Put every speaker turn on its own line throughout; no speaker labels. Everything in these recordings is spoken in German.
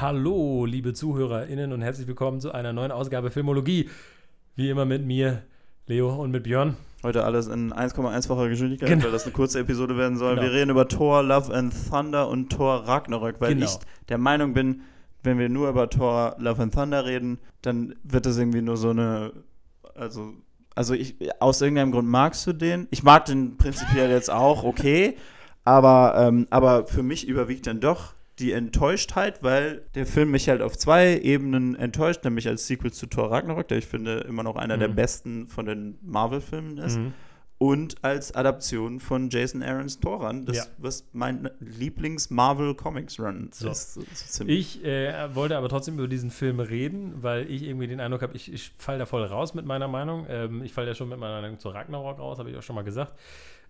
Hallo, liebe ZuhörerInnen und herzlich willkommen zu einer neuen Ausgabe Filmologie. Wie immer mit mir, Leo und mit Björn.
Heute alles in 1,1-facher Geschwindigkeit,
Genau.
weil das eine kurze Episode werden soll.
Genau.
Wir reden über Thor, Love and Thunder und Thor Ragnarök, weil
Genau.
ich der Meinung bin, wenn wir nur über Thor, Love and Thunder reden, dann wird das irgendwie nur so eine, also, also ich, aus irgendeinem Grund magst du den. Ich mag den prinzipiell jetzt auch, okay, aber, ähm, aber für mich überwiegt dann doch die Enttäuschtheit, weil der Film mich halt auf zwei Ebenen enttäuscht, nämlich als Sequel zu Thor Ragnarök, der ich finde immer noch einer der
Mhm.
besten von den Marvel-Filmen ist
Mhm.
und als Adaption von Jason Aarons Thoran, das
Ja.
was mein Lieblings-Marvel-Comics-Run
So.
ist. so.
Ich äh, wollte aber trotzdem über diesen Film reden, weil ich irgendwie den Eindruck habe, ich, ich falle da voll raus mit meiner Meinung. Ähm, ich falle ja schon mit meiner Meinung zu Ragnarok raus, habe ich auch schon mal gesagt.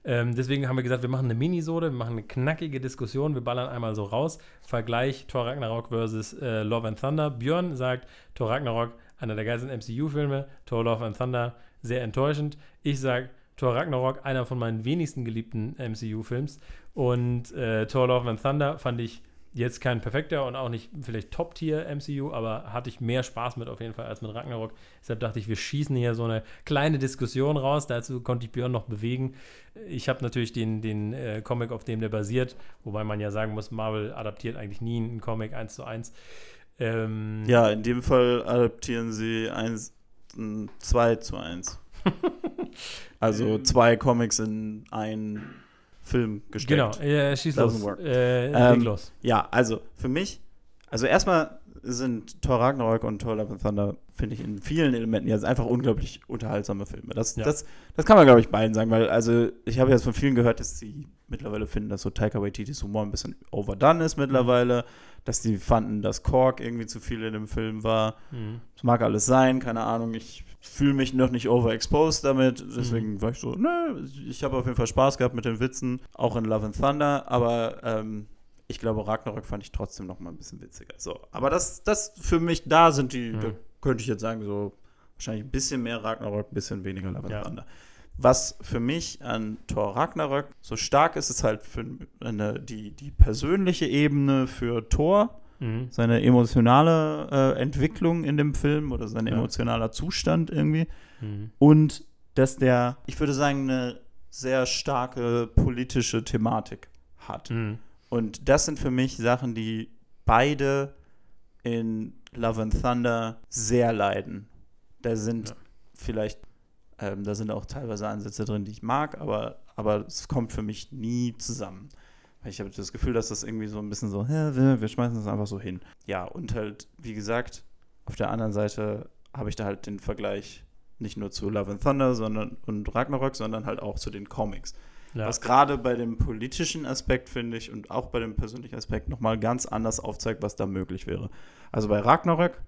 Ähm, deswegen haben wir gesagt, wir machen eine Minisode, wir machen eine knackige Diskussion, wir ballern einmal so raus. Vergleich Thor Ragnarok versus äh, Love and Thunder. Björn sagt, Thor Ragnarok, einer der geilsten MCU-Filme, Thor Love and Thunder, sehr enttäuschend. Ich sage, Thor Ragnarok, einer von meinen wenigsten geliebten MCU-Films. Und äh, Thor Love and Thunder fand ich jetzt kein perfekter und auch nicht vielleicht Top-Tier MCU, aber hatte ich mehr Spaß mit auf jeden Fall als mit Ragnarok. Deshalb dachte ich, wir schießen hier so eine kleine Diskussion raus. Dazu konnte ich Björn noch bewegen. Ich habe natürlich den, den äh, Comic, auf dem der basiert, wobei man ja sagen muss, Marvel adaptiert eigentlich nie einen Comic eins zu eins. Ähm,
ja, in dem Fall adaptieren sie 1, 2 zu 1. also zwei Comics in einen Film gesteckt.
Genau, äh, schieß los. Äh,
Ähm,
los.
Ja, also für mich, also erstmal sind Thor Ragnarök und Thor Love and Thunder, finde ich, in vielen Elementen jetzt einfach unglaublich unterhaltsame Filme. Das,
Ja.
das, das kann man, glaube ich, beiden sagen, weil, also ich habe jetzt von vielen gehört, dass sie mittlerweile finden, dass so Taika Waititis Humor ein bisschen overdone ist mittlerweile, dass die fanden, dass Kork irgendwie zu viel in dem Film war.
Mhm.
Das mag alles sein, keine Ahnung, ich fühle mich noch nicht overexposed damit, deswegen war ich so, ne, ich habe auf jeden Fall Spaß gehabt mit den Witzen, auch in Love and Thunder, aber ähm, ich glaube, Ragnarök fand ich trotzdem noch mal ein bisschen witziger. So, aber das, das für mich, da sind die,
Mhm.
da könnte ich jetzt sagen, so wahrscheinlich ein bisschen mehr Ragnarök, ein bisschen weniger Love and
Ja.
Thunder. Was für mich an Thor Ragnarök so stark ist, ist halt für eine, die, die persönliche Ebene für Thor,
Mhm.
seine emotionale äh, Entwicklung in dem Film oder sein
Ja.
emotionaler Zustand irgendwie.
Mhm.
Und dass der, ich würde sagen, eine sehr starke politische Thematik hat.
Mhm.
Und das sind für mich Sachen, die beide in Love and Thunder sehr leiden. Da sind
Ja.
vielleicht, ähm, da sind auch teilweise Ansätze drin, die ich mag, aber, aber es kommt für mich nie zusammen. Ich habe das Gefühl, dass das irgendwie so ein bisschen so, wir, schmeißen das einfach so hin. Ja, und halt, wie gesagt, auf der anderen Seite habe ich da halt den Vergleich nicht nur zu Love and Thunder sondern, und Ragnarök, sondern halt auch zu den Comics.
Ja.
Was gerade bei dem politischen Aspekt, finde ich, und auch bei dem persönlichen Aspekt nochmal ganz anders aufzeigt, was da möglich wäre. Also bei Ragnarök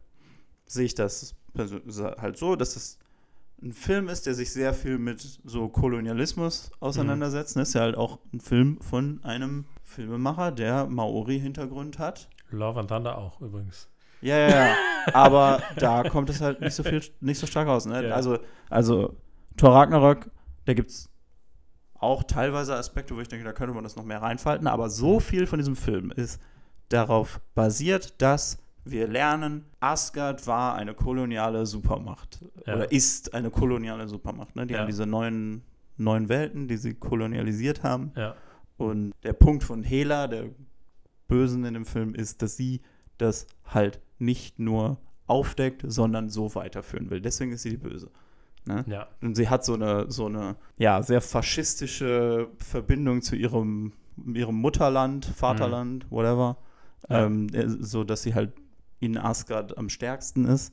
sehe ich das halt so, dass es ein Film ist, der sich sehr viel mit so Kolonialismus auseinandersetzt. Das ist ja halt auch ein Film von einem Filmemacher, der Maori-Hintergrund hat.
Love and Thunder auch übrigens.
Ja, ja, ja. Aber da kommt es halt nicht so viel, nicht so stark aus. Ne?
Ja.
Also, also Thor Ragnarök, da gibt es auch teilweise Aspekte, wo ich denke, da könnte man das noch mehr reinfalten. Aber so viel von diesem Film ist darauf basiert, dass wir lernen, Asgard war eine koloniale Supermacht.
Ja.
Oder ist eine koloniale Supermacht. Ne? Die
Ja.
haben diese neuen, neuen Welten, die sie kolonialisiert haben.
Ja.
Und der Punkt von Hela, der Bösen in dem Film, ist, dass sie das halt nicht nur aufdeckt, sondern so weiterführen will. Deswegen ist sie die Böse. Ne?
Ja.
Und sie hat so eine, so eine, ja, sehr faschistische Verbindung zu ihrem, ihrem Mutterland, Vaterland, whatever.
Ja.
Ähm, äh, so dass sie halt in Asgard am stärksten ist.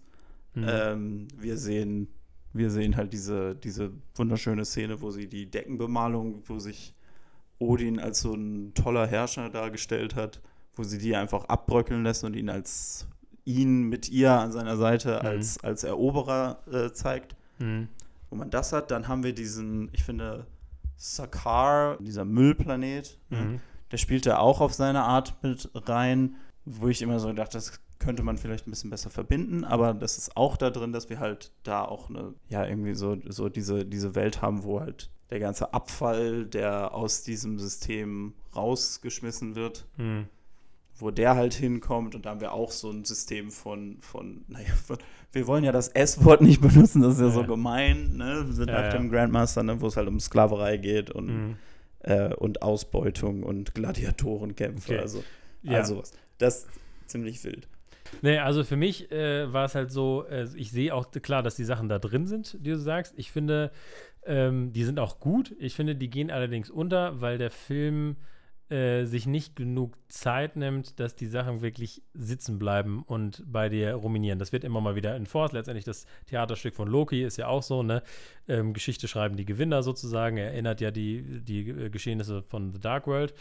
Mhm.
Ähm, wir sehen, wir sehen halt diese, diese wunderschöne Szene, wo sie die Deckenbemalung, wo sich Odin als so ein toller Herrscher dargestellt hat, wo sie die einfach abbröckeln lässt und ihn als ihn mit ihr an seiner Seite
Mhm.
als, als Eroberer äh, zeigt.
Mhm.
Wo man das hat, dann haben wir diesen, ich finde, Sakar, dieser Müllplanet, ne?
Mhm.
der spielt da auch auf seine Art mit rein, wo ich immer so dachte, das könnte man vielleicht ein bisschen besser verbinden, aber das ist auch da drin, dass wir halt da auch eine, ja, irgendwie so, so diese, diese Welt haben, wo halt der ganze Abfall, der aus diesem System rausgeschmissen wird,
Mhm.
wo der halt hinkommt und da haben wir auch so ein System von, von naja, von, wir wollen ja das S-Wort nicht benutzen, das ist ja,
Ja,
so
ja.
gemein, ne? Wir sind
Ja,
nach
ja.
dem Grandmaster, ne? wo es halt um Sklaverei geht und,
Mhm.
äh, und Ausbeutung und Gladiatorenkämpfe,
Okay.
also,
Ja.
also was. Das ist ziemlich wild.
Nee, also für mich äh, war es halt so, äh, ich sehe auch klar, dass die Sachen da drin sind, die du sagst. Ich finde, ähm, die sind auch gut. Ich finde, die gehen allerdings unter, weil der Film äh, sich nicht genug Zeit nimmt, dass die Sachen wirklich sitzen bleiben und bei dir ruminieren. Das wird immer mal wieder enforced. Letztendlich das Theaterstück von Loki ist ja auch so, ne? Ähm, Geschichte schreiben die Gewinner sozusagen. Er erinnert ja die, die äh, Geschehnisse von The Dark World.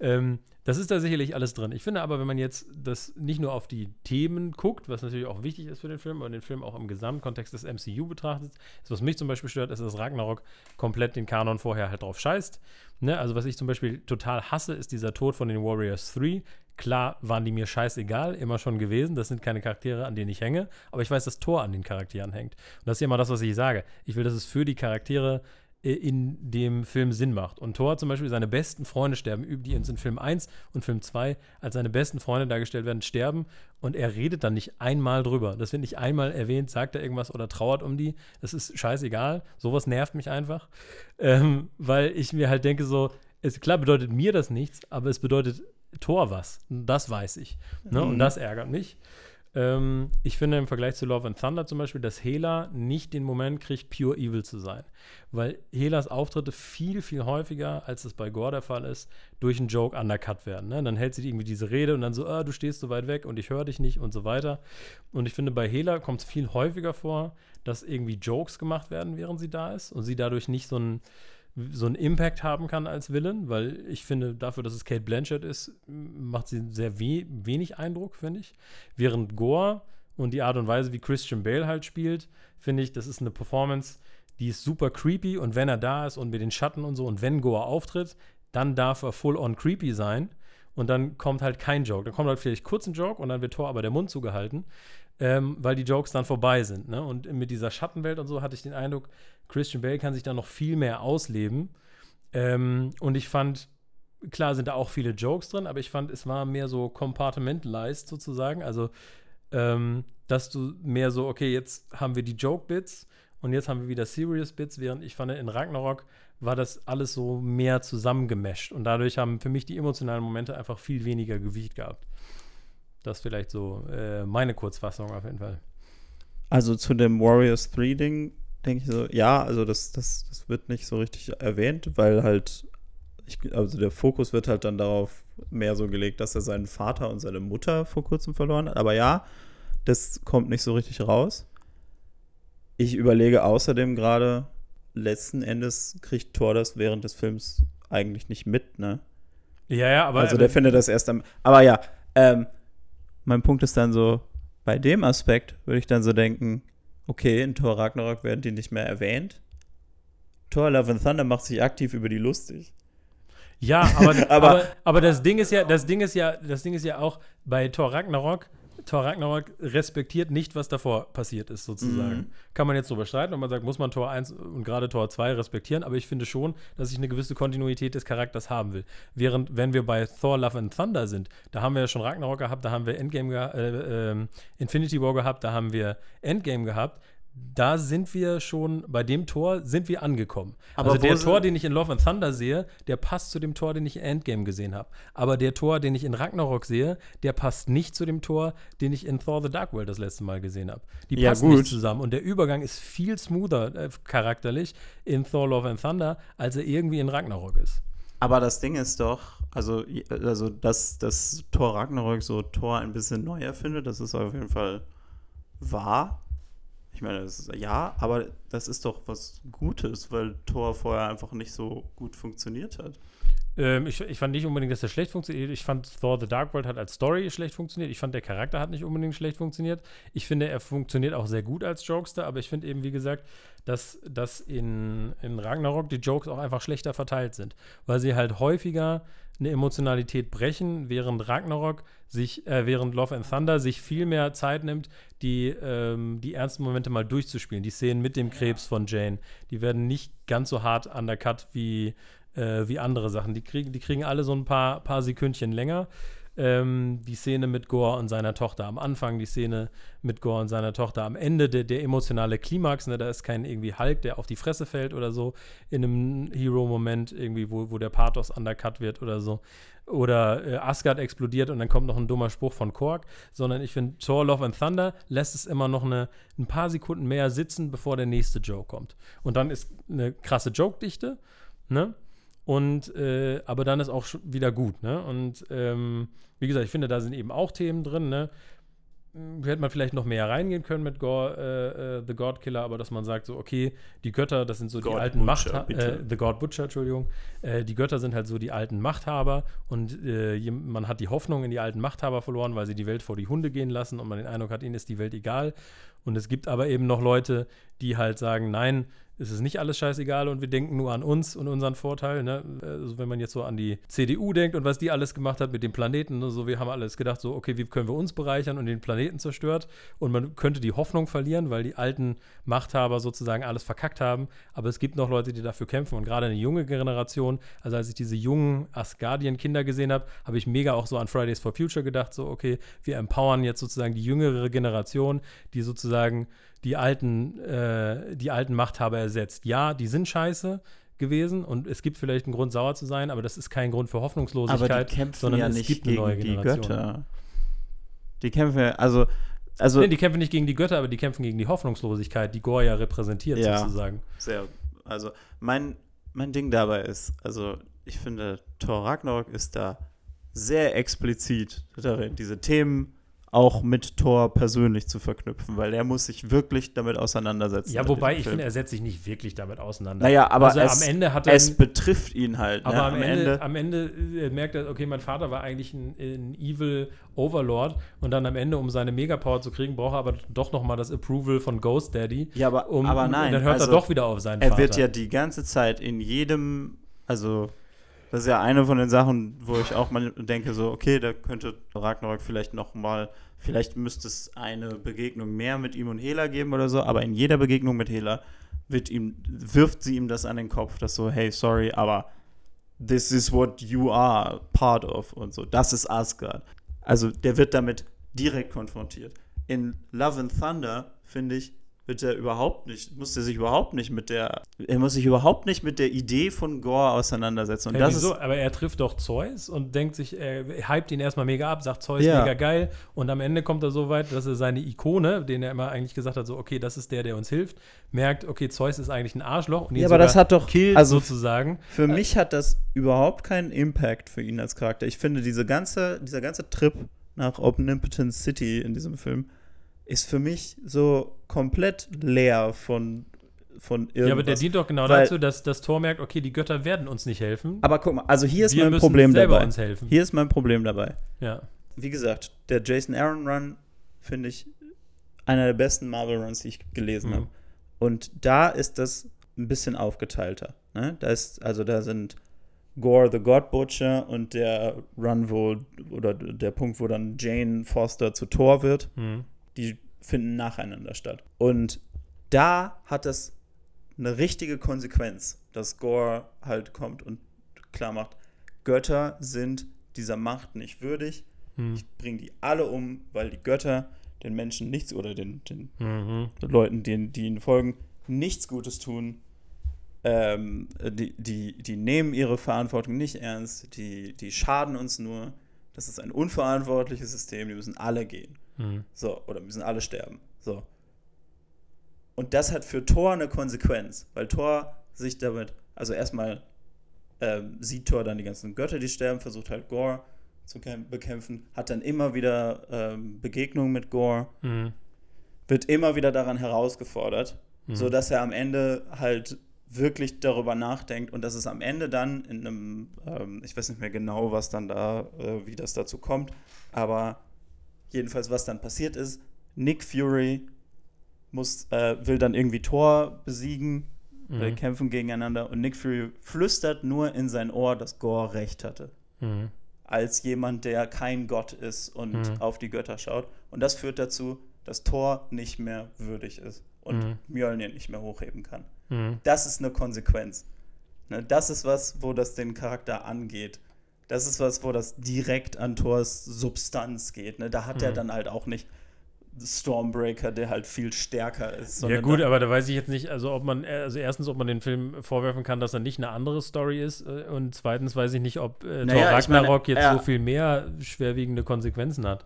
Ähm, das ist da sicherlich alles drin. Ich finde aber, wenn man jetzt das nicht nur auf die Themen guckt, was natürlich auch wichtig ist für den Film, aber den Film auch im Gesamtkontext des MCU betrachtet, ist, was mich zum Beispiel stört, ist, dass Ragnarok komplett den Kanon vorher halt drauf scheißt. Ne? Also, was ich zum Beispiel total hasse, ist dieser Tod von den Warriors 3. Klar waren die mir scheißegal, immer schon gewesen. Das sind keine Charaktere, an denen ich hänge. Aber ich weiß, dass Thor an den Charakteren hängt. Und das ist ja immer das, was ich sage. Ich will, dass es für die Charaktere in dem Film Sinn macht. Und Thor zum Beispiel, seine besten Freunde sterben, die uns in Film 1 und Film 2 als seine besten Freunde dargestellt werden, sterben. Und er redet dann nicht einmal drüber. Das wird nicht einmal erwähnt, sagt er irgendwas oder trauert um die. Das ist scheißegal. Sowas nervt mich einfach. Ähm, weil ich mir halt denke, so, es, klar bedeutet mir das nichts, aber es bedeutet Thor was. Und Das weiß ich. Ne? Und
Mhm.
das ärgert mich. Ähm, ich finde im Vergleich zu Love and Thunder zum Beispiel, dass Hela nicht den Moment kriegt, pure evil zu sein. Weil Helas Auftritte viel, viel häufiger, als es bei Gore der Fall ist, durch einen Joke undercut werden. Ne? Dann hält sie irgendwie diese Rede und dann so, ah, du stehst so weit weg und ich höre dich nicht und so weiter. Und ich finde, bei Hela kommt es viel häufiger vor, dass irgendwie Jokes gemacht werden, während sie da ist und sie dadurch nicht so einen so einen Impact haben kann als Villain, weil ich finde, dafür, dass es Kate Blanchett ist, macht sie sehr we wenig Eindruck, finde ich. Während Gore und die Art und Weise, wie Christian Bale halt spielt, finde ich, das ist eine Performance, die ist super creepy und wenn er da ist und mit den Schatten und so und wenn Gore auftritt, dann darf er full on creepy sein und dann kommt halt kein Joke. Dann kommt halt vielleicht kurz ein Joke und dann wird Thor aber der Mund zugehalten, ähm, weil die Jokes dann vorbei sind. Ne? Und mit dieser Schattenwelt und so hatte ich den Eindruck, Christian Bale kann sich da noch viel mehr ausleben. Ähm, und ich fand, klar sind da auch viele Jokes drin, aber ich fand, es war mehr so compartmentalized sozusagen. Also, ähm, dass du mehr so, okay, jetzt haben wir die Joke-Bits und jetzt haben wir wieder Serious-Bits, während ich fand, in Ragnarok war das alles so mehr zusammengemescht. Und dadurch haben für mich die emotionalen Momente einfach viel weniger Gewicht gehabt. Das ist vielleicht so äh, meine Kurzfassung auf jeden Fall.
Also zu dem Warriors 3 Ding denke ich so, ja, also das, das, das wird nicht so richtig erwähnt, weil halt, ich, also der Fokus wird halt dann darauf mehr so gelegt, dass er seinen Vater und seine Mutter vor kurzem verloren hat. Aber ja, das kommt nicht so richtig raus. Ich überlege außerdem gerade, letzten Endes kriegt Thor das während des Films eigentlich nicht mit, ne?
Ja, ja, aber.
also der findet das erst am. Aber ja, ähm, mein Punkt ist dann so, bei dem Aspekt würde ich dann so denken, okay, in Thor Ragnarok werden die nicht mehr erwähnt. Thor Love and Thunder macht sich aktiv über die lustig.
Ja, aber,
Aber-
aber, aber, das Ding ist ja, das Ding ist ja, das Ding ist ja auch bei Thor Ragnarok, Thor Ragnarok respektiert nicht, was davor passiert ist, sozusagen.
Mhm.
Kann man jetzt drüber streiten und man sagt, muss man Tor 1 und gerade Tor 2 respektieren, aber ich finde schon, dass ich eine gewisse Kontinuität des Charakters haben will. Während, wenn wir bei Thor Love and Thunder sind, da haben wir ja schon Ragnarok gehabt, da haben wir Endgame äh, ähm, Infinity War gehabt, da haben wir Endgame gehabt. Da sind wir schon, bei dem Tor sind wir angekommen.
Aber
also der Tor, den ich in Love and Thunder sehe, der passt zu dem Tor, den ich in Endgame gesehen habe. Aber der Tor, den ich in Ragnarok sehe, der passt nicht zu dem Tor, den ich in Thor the Dark World das letzte Mal gesehen habe. Die
Ja,
passen
gut.
nicht zusammen. Und der Übergang ist viel smoother äh, charakterlich in Thor Love and Thunder, als er irgendwie in Ragnarok ist.
Aber das Ding ist doch, also, also dass, dass Thor Ragnarok so Thor ein bisschen neu erfindet, das ist auf jeden Fall wahr. Ich meine, ist, ja, aber das ist doch was Gutes, weil Thor vorher einfach nicht so gut funktioniert hat.
Ähm, ich, ich fand nicht unbedingt, dass er schlecht funktioniert. Ich fand Thor The Dark World hat als Story schlecht funktioniert. Ich fand, der Charakter hat nicht unbedingt schlecht funktioniert. Ich finde, er funktioniert auch sehr gut als Jokester, aber ich finde eben, wie gesagt, dass, dass in, in Ragnarok die Jokes auch einfach schlechter verteilt sind, weil sie halt häufiger eine Emotionalität brechen, während Ragnarok sich, äh, während Love and Thunder sich viel mehr Zeit nimmt, die, ähm, die ernsten Momente mal durchzuspielen. Die Szenen mit dem Krebs von Jane, die werden nicht ganz so hart undercut wie, äh, wie andere Sachen. Die kriegen, die kriegen alle so ein paar, paar Sekündchen länger. Ähm, die Szene mit Gore und seiner Tochter am Anfang, die Szene mit Gore und seiner Tochter am Ende, der, der emotionale Klimax, ne, da ist kein irgendwie Hulk, der auf die Fresse fällt oder so, in einem Hero-Moment irgendwie, wo, wo der Pathos undercut wird oder so oder äh, Asgard explodiert und dann kommt noch ein dummer Spruch von Korg, sondern ich finde, Thor Love and Thunder lässt es immer noch eine, ein paar Sekunden mehr sitzen, bevor der nächste Joke kommt. Und dann ist eine krasse Joke-Dichte, ne? Und, äh, aber dann ist auch wieder gut, ne? Und ähm, wie gesagt, ich finde, da sind eben auch Themen drin, ne? hätte man vielleicht noch mehr reingehen können mit Gore, äh, äh, The God Killer, aber dass man sagt, so, okay, die Götter, das sind so God die alten Machthaber, äh, The God Butcher, Entschuldigung, äh, die Götter sind halt so die alten Machthaber und äh, man hat die Hoffnung in die alten Machthaber verloren, weil sie die Welt vor die Hunde gehen lassen und man den Eindruck hat, ihnen ist die Welt egal. Und es gibt aber eben noch Leute, die halt sagen, nein, es ist nicht alles scheißegal und wir denken nur an uns und unseren Vorteil. Ne? Also wenn man jetzt so an die CDU denkt und was die alles gemacht hat mit dem Planeten, ne? so wir haben alles gedacht, so okay, wie können wir uns bereichern und den Planeten zerstört und man könnte die Hoffnung verlieren, weil die alten Machthaber sozusagen alles verkackt haben. Aber es gibt noch Leute, die dafür kämpfen und gerade eine junge Generation, also als ich diese jungen Asgardian-Kinder gesehen habe, habe ich mega auch so an Fridays for Future gedacht, so okay, wir empowern jetzt sozusagen die jüngere Generation, die sozusagen die alten, äh, die alten Machthaber ersetzt. Ja, die sind scheiße gewesen und es gibt vielleicht einen Grund, sauer zu sein, aber das ist kein Grund für Hoffnungslosigkeit,
aber die kämpfen sondern ja es gibt eine neue Generation. Die Götter. Die kämpfen ja, also also
nee, die kämpfen nicht gegen die Götter, aber die kämpfen gegen die Hoffnungslosigkeit, die Gore ja repräsentiert
ja,
sozusagen.
Sehr. Also mein mein Ding dabei ist, also ich finde Thor Ragnarok ist da sehr explizit darin, diese Themen auch mit Thor persönlich zu verknüpfen, weil er muss sich wirklich damit auseinandersetzen.
Ja, wobei ich finde, er setzt sich nicht wirklich damit auseinander.
Naja, aber
also
es,
am Ende hat
er es betrifft ihn halt.
Aber ne? am, am, Ende, am Ende äh, merkt er, okay, mein Vater war eigentlich ein, ein Evil Overlord und dann am Ende, um seine Megapower zu kriegen, braucht er aber doch noch mal das Approval von Ghost Daddy.
Ja, aber, um, aber nein.
Und dann hört also, er doch wieder auf seinen
er
Vater.
Er wird ja die ganze Zeit in jedem, also das ist ja eine von den Sachen, wo ich auch mal denke, so, okay, da könnte Ragnarok vielleicht noch mal Vielleicht müsste es eine Begegnung mehr mit ihm und Hela geben oder so, aber in jeder Begegnung mit Hela wird ihm, wirft sie ihm das an den Kopf, dass so, hey, sorry, aber this is what you are part of und so. Das ist Asgard. Also der wird damit direkt konfrontiert. In Love and Thunder, finde ich, wird er überhaupt nicht, muss er sich überhaupt nicht mit der, er muss sich überhaupt nicht mit der Idee von Gore auseinandersetzen. Und
ja,
das
wieso?
Ist,
aber er trifft doch Zeus und denkt sich, er hypt ihn erstmal mega ab, sagt Zeus ja. mega geil und am Ende kommt er so weit, dass er seine Ikone, den er immer eigentlich gesagt hat, so okay, das ist der, der uns hilft, merkt, okay, Zeus ist eigentlich ein Arschloch und ihn
ja, aber das hat doch
killt also sozusagen.
Für mich hat das überhaupt keinen Impact für ihn als Charakter. Ich finde diese ganze, dieser ganze Trip nach Omnipotent City in diesem Film ist für mich so komplett leer von, von irgendwas. Ja,
aber der dient doch genau Weil, dazu, dass das Tor merkt, okay, die Götter werden uns nicht helfen.
Aber guck mal, also hier ist mein Problem dabei.
Uns helfen.
Hier ist mein Problem dabei.
Ja.
Wie gesagt, der Jason Aaron Run finde ich einer der besten Marvel Runs, die ich gelesen mhm. habe. Und da ist das ein bisschen aufgeteilter. Ne? Da ist, also da sind Gore the God Butcher und der Run, wo, oder der Punkt, wo dann Jane Foster zu Thor wird. Mhm die finden nacheinander statt. Und da hat das eine richtige Konsequenz, dass Gore halt kommt und klar macht, Götter sind dieser Macht nicht würdig. Hm. Ich bringe die alle um, weil die Götter den Menschen nichts oder den, den mhm. Leuten, die, die ihnen folgen, nichts Gutes tun. Ähm, die, die, die nehmen ihre Verantwortung nicht ernst, die, die schaden uns nur. Das ist ein unverantwortliches System, die müssen alle gehen. Mhm. So, oder müssen alle sterben. So. Und das hat für Thor eine Konsequenz, weil Thor sich damit, also erstmal ähm, sieht Thor dann die ganzen Götter, die sterben, versucht halt Gore zu bekämpfen, hat dann immer wieder ähm, Begegnungen mit Gore, mhm. wird immer wieder daran herausgefordert, mhm. sodass er am Ende halt wirklich darüber nachdenkt und dass es am Ende dann in einem, ähm, ich weiß nicht mehr genau, was dann da, äh, wie das dazu kommt, aber jedenfalls, was dann passiert ist, Nick Fury muss, äh, will dann irgendwie Thor besiegen, mhm. kämpfen gegeneinander und Nick Fury flüstert nur in sein Ohr, dass Gore recht hatte. Mhm. Als jemand, der kein Gott ist und mhm. auf die Götter schaut. Und das führt dazu, dass Thor nicht mehr würdig ist und mhm. Mjölnir nicht mehr hochheben kann. Mhm. Das ist eine Konsequenz. Ne, das ist was, wo das den Charakter angeht das ist was, wo das direkt an Thors Substanz geht. Ne? Da hat er
Mhm.
dann halt auch nicht Stormbreaker, der halt viel stärker ist.
Ja gut, aber da weiß ich jetzt nicht, also ob man, äh, also erstens, ob man den Film vorwerfen kann, dass er nicht eine andere Story ist äh, und zweitens weiß ich nicht, ob äh,
Naja,
Thor
ich meine,
Ragnarok jetzt
er-
so viel mehr schwerwiegende Konsequenzen hat.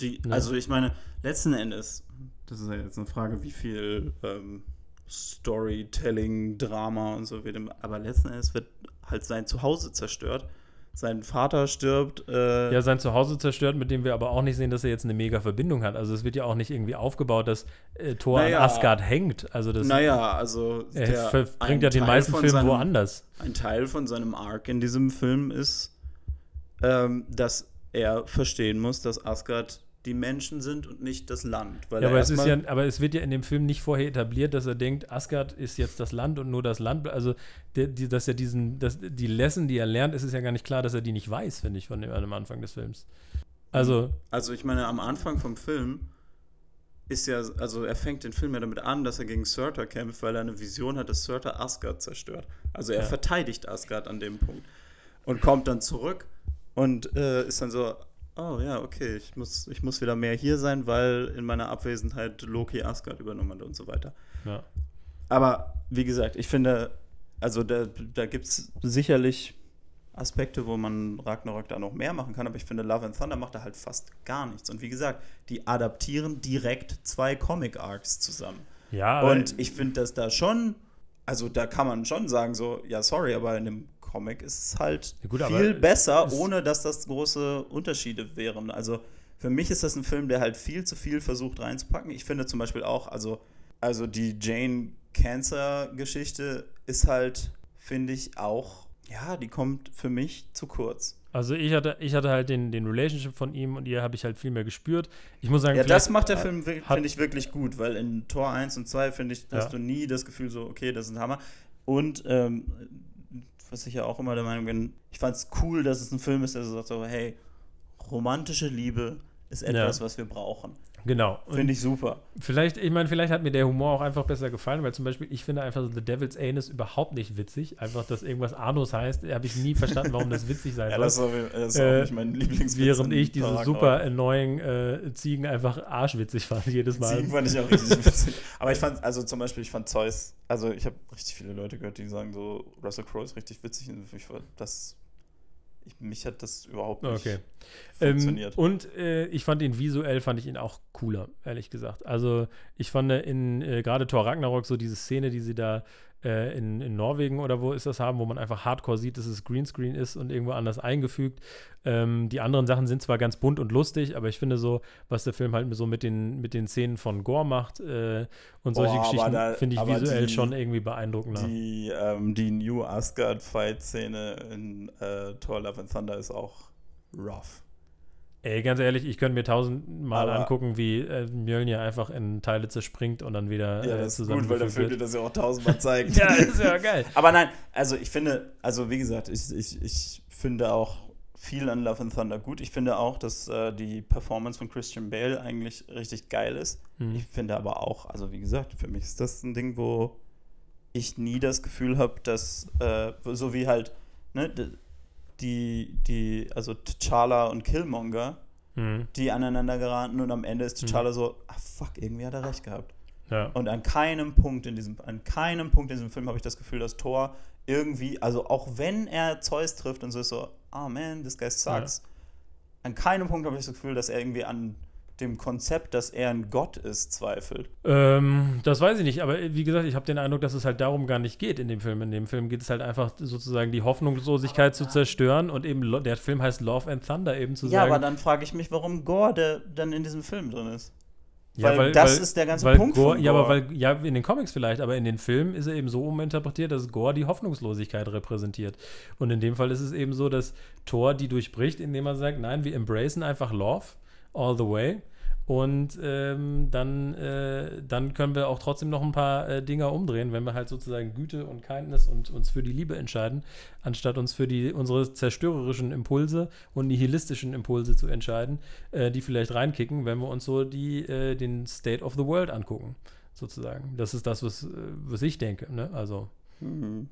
die,
Ne?
also ich meine, letzten Endes, das ist ja jetzt eine Frage, wie viel ähm, Storytelling, Drama und so wird, aber letzten Endes wird halt sein Zuhause zerstört. Sein Vater stirbt. Äh,
Ja, sein Zuhause zerstört, mit dem wir aber auch nicht sehen, dass er jetzt eine mega Verbindung hat. Also es wird ja auch nicht irgendwie aufgebaut, dass äh, Thor
Naja.
an Asgard hängt. Also das
naja, also
er verbringt ja den
Teil
meisten Film
seinem-
woanders.
Ein Teil von seinem Arc in diesem Film ist, ähm, dass er verstehen muss, dass Asgard die Menschen sind und nicht das Land.
Ja,
er
aber es, ja, aber es wird ja in dem Film nicht vorher etabliert, dass er denkt, Asgard ist jetzt das Land und nur das Land. Also, der, die, dass er diesen, dass die Lesson, die er lernt, ist es ja gar nicht klar, dass er die nicht weiß, finde ich, von dem, am Anfang des Films. Also,
Also ich meine, am Anfang vom Film ist ja, also er fängt den Film ja damit an, dass er gegen Surtur kämpft, weil er eine Vision hat, dass Surtur Asgard zerstört. Also er
Ja.
verteidigt Asgard an dem Punkt. Und kommt dann zurück und äh, ist dann so, oh ja, okay, ich muss, ich muss wieder mehr hier sein, weil in meiner Abwesenheit Loki Asgard übernommen hat und so weiter.
ja.
Aber wie gesagt, ich finde, also da, da gibt es sicherlich Aspekte, wo man Ragnarok da noch mehr machen kann, aber ich finde, Love and Thunder macht da halt fast gar nichts. Und wie gesagt, die adaptieren direkt zwei Comic-Arcs zusammen.
Ja,
Und ich finde das da schon, also da kann man schon sagen, so, ja, sorry, aber in dem Comic ist es halt
Ja, gut,
viel besser,
es-
ohne dass das große Unterschiede wären. Also für mich ist das ein Film, der halt viel zu viel versucht reinzupacken. Ich finde zum Beispiel auch, also, also die Jane Cancer-Geschichte ist halt, finde ich, auch, ja, die kommt für mich zu kurz.
Also ich hatte, ich hatte halt den, den Relationship von ihm und ihr habe ich halt viel mehr gespürt. Ich muss sagen,
Ja, das macht der Film, finde ich, wirklich gut, weil in Tor 1 und 2, finde ich, hast
Ja.
du nie das Gefühl so, okay, das ist ein Hammer. Und ähm, was ich ja auch immer der Meinung bin, ich fand es cool, dass es ein Film ist, der so sagt so, hey, romantische Liebe ist etwas, was wir brauchen.
Genau.
Finde ich super.
Vielleicht, ich meine, vielleicht hat mir der Humor auch einfach besser gefallen, weil zum Beispiel, ich finde einfach so The Devil's Anus überhaupt nicht witzig. Einfach, dass irgendwas Anus heißt, habe ich nie verstanden, warum das witzig sein
Ja,
soll.
das ist auch, das ist
Äh,
auch nicht mein Lieblingswitz.
Während ich diese
Tor
super
Ragnarok.
annoying äh, Ziegen einfach arschwitzig fand, jedes Mal.
Siegen fand ich auch richtig witzig. Aber ich fand, also zum Beispiel, ich fand Zeus, also ich habe richtig viele Leute gehört, die sagen so, Russell Crowe ist richtig witzig. Und ich, fand das, ich, mich hat das überhaupt nicht
Okay. Ähm,
funktioniert.
und äh, ich fand ihn visuell, fand ich ihn auch cooler, ehrlich gesagt. Also ich fand in äh, gerade Thor Ragnarok so diese Szene, die sie da äh, in, in Norwegen oder wo ist das haben, wo man einfach hardcore sieht, dass es Greenscreen ist und irgendwo anders eingefügt. Ähm, die anderen Sachen sind zwar ganz bunt und lustig, aber ich finde so, was der Film halt so mit den, mit den Szenen von Gore macht äh, und solche
aber
Geschichten, finde ich visuell
die-
schon irgendwie beeindruckender.
Die, ähm, die New Asgard Fight-Szene in äh, Thor Love and Thunder ist auch rough.
Ey, ganz ehrlich, ich könnte mir tausendmal
Aber-
angucken, wie äh, Mjölnir einfach in Teile zerspringt und dann wieder
Ja,
äh,
das ist gut, weil der Film dir das ja auch tausendmal zeigt.
wird. Ja, ist ja geil.
Aber nein, also ich finde, also wie gesagt, ich, ich, ich finde auch viel an Love and Thunder gut. Ich finde auch, dass äh, die Performance von Christian Bale eigentlich richtig geil ist.
Hm.
Ich finde aber auch, also wie gesagt, für mich ist das ein Ding, wo ich nie das Gefühl habe, dass, äh, so wie halt, ne, die, die, also T'Challa und Killmonger,
Hm.
die aneinander geraten und am Ende ist T'Challa so, ah fuck, irgendwie hat er recht gehabt.
Ja.
Und an keinem Punkt in diesem, an keinem Punkt in diesem Film habe ich das Gefühl, dass Thor irgendwie, also auch wenn er Zeus trifft und so ist so, ah man, this guy sucks. An keinem Punkt habe ich das Gefühl, dass er irgendwie an dem Konzept, dass er ein Gott ist, zweifelt.
Ähm, das weiß ich nicht, aber äh, wie gesagt, ich habe den Eindruck, dass es halt darum gar nicht geht in dem Film. In dem Film geht es halt einfach sozusagen die Hoffnungslosigkeit zu zerstören und eben der Film heißt Love and Thunder eben zu
ja,
sagen.
aber dann frage ich mich, warum Gore dann in diesem Film drin ist.
Ja,
weil das ist der ganze
weil
Punkt
Gore, Ja, aber weil, ja, in den Comics vielleicht, aber in den Filmen ist er eben so uminterpretiert, dass Gore die Hoffnungslosigkeit repräsentiert. Und in dem Fall ist es eben so, dass Thor die durchbricht, indem er sagt, nein, wir embracen einfach Love all the way. Und ähm, dann, äh, dann können wir auch trotzdem noch ein paar äh, Dinger umdrehen, wenn wir halt sozusagen Güte und Kindness und uns für die Liebe entscheiden, anstatt uns für die unsere zerstörerischen Impulse und nihilistischen Impulse zu entscheiden, äh, die vielleicht reinkicken, wenn wir uns so die, äh, den State of the World angucken, sozusagen. Das ist das, was, äh, was ich denke. Ne? Also,
Mhm.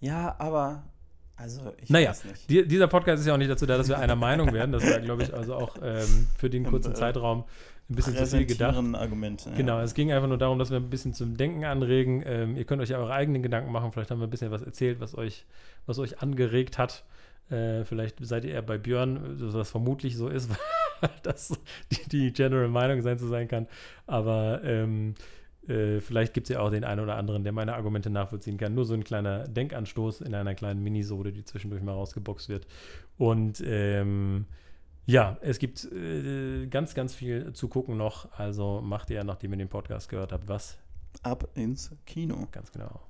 Ja, aber Also, ich
Naja,
weiß nicht.
Die, dieser Podcast ist ja auch nicht dazu da, dass wir einer Meinung werden. Das war, glaube ich, also auch ähm, für den kurzen
Äh,
Zeitraum ein bisschen zu viel gedacht.
Argumente. ja.
Genau, es ging einfach nur darum, dass wir ein bisschen zum Denken anregen. Ähm, ihr könnt euch ja eure eigenen Gedanken machen. Vielleicht haben wir ein bisschen was erzählt, was euch, was euch angeregt hat. Äh, vielleicht seid ihr eher bei Björn, was vermutlich so ist, weil das die, die General Meinung sein zu sein kann. Aber ähm, äh, vielleicht gibt es ja auch den einen oder anderen, der meine Argumente nachvollziehen kann. Nur so ein kleiner Denkanstoß in einer kleinen Minisode, die zwischendurch mal rausgeboxt wird. Und ähm, ja, es gibt äh, ganz, ganz viel zu gucken noch. Also macht ihr, nachdem ihr den Podcast gehört habt, was?
Ab ins Kino.
Ganz genau.